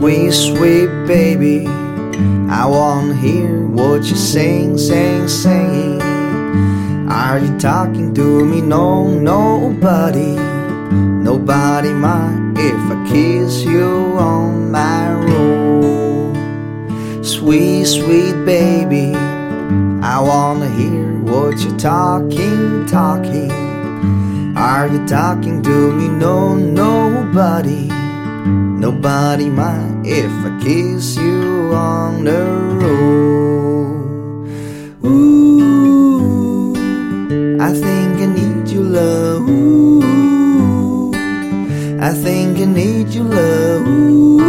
Sweet, sweet baby, I wanna hear what you sing, sing, sing. Are you talking to me? No, nobody, nobody mind if I kiss you on my room. Sweet, sweet baby, I wanna hear what you're talking, talking. Are you talking to me? No, nobody. Nobody mind if I kiss you on the road. Ooh, I think I need your love. Ooh, I think I need your love. Ooh,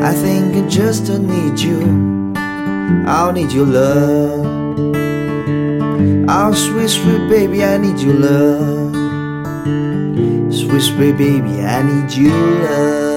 I think I just need you. I'll need your love. Oh, sweet, sweet baby, I need your love. Sweet baby, I need your love.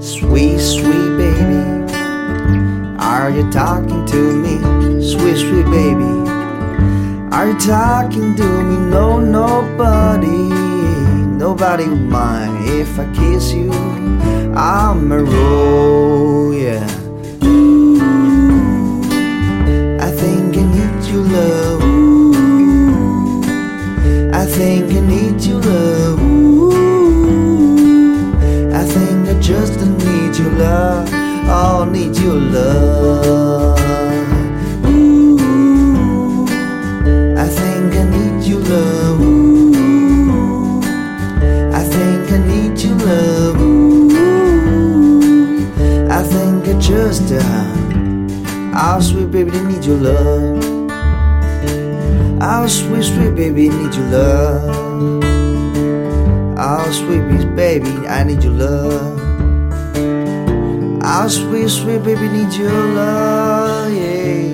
Sweet, sweet baby, are you talking to me? Sweet, sweet baby, are you talking to me? No, nobody, nobody would mind if I kiss you. I'm a roll, yeah. Ooh, I think I need your love. Ooh, I think I need just uh, oh sweet baby, I need your love. Oh sweet sweet baby, need your love. Oh sweet baby, I need your love. Oh sweet sweet baby, need your love, yeah.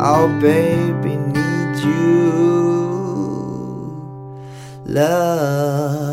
Oh baby, need you love.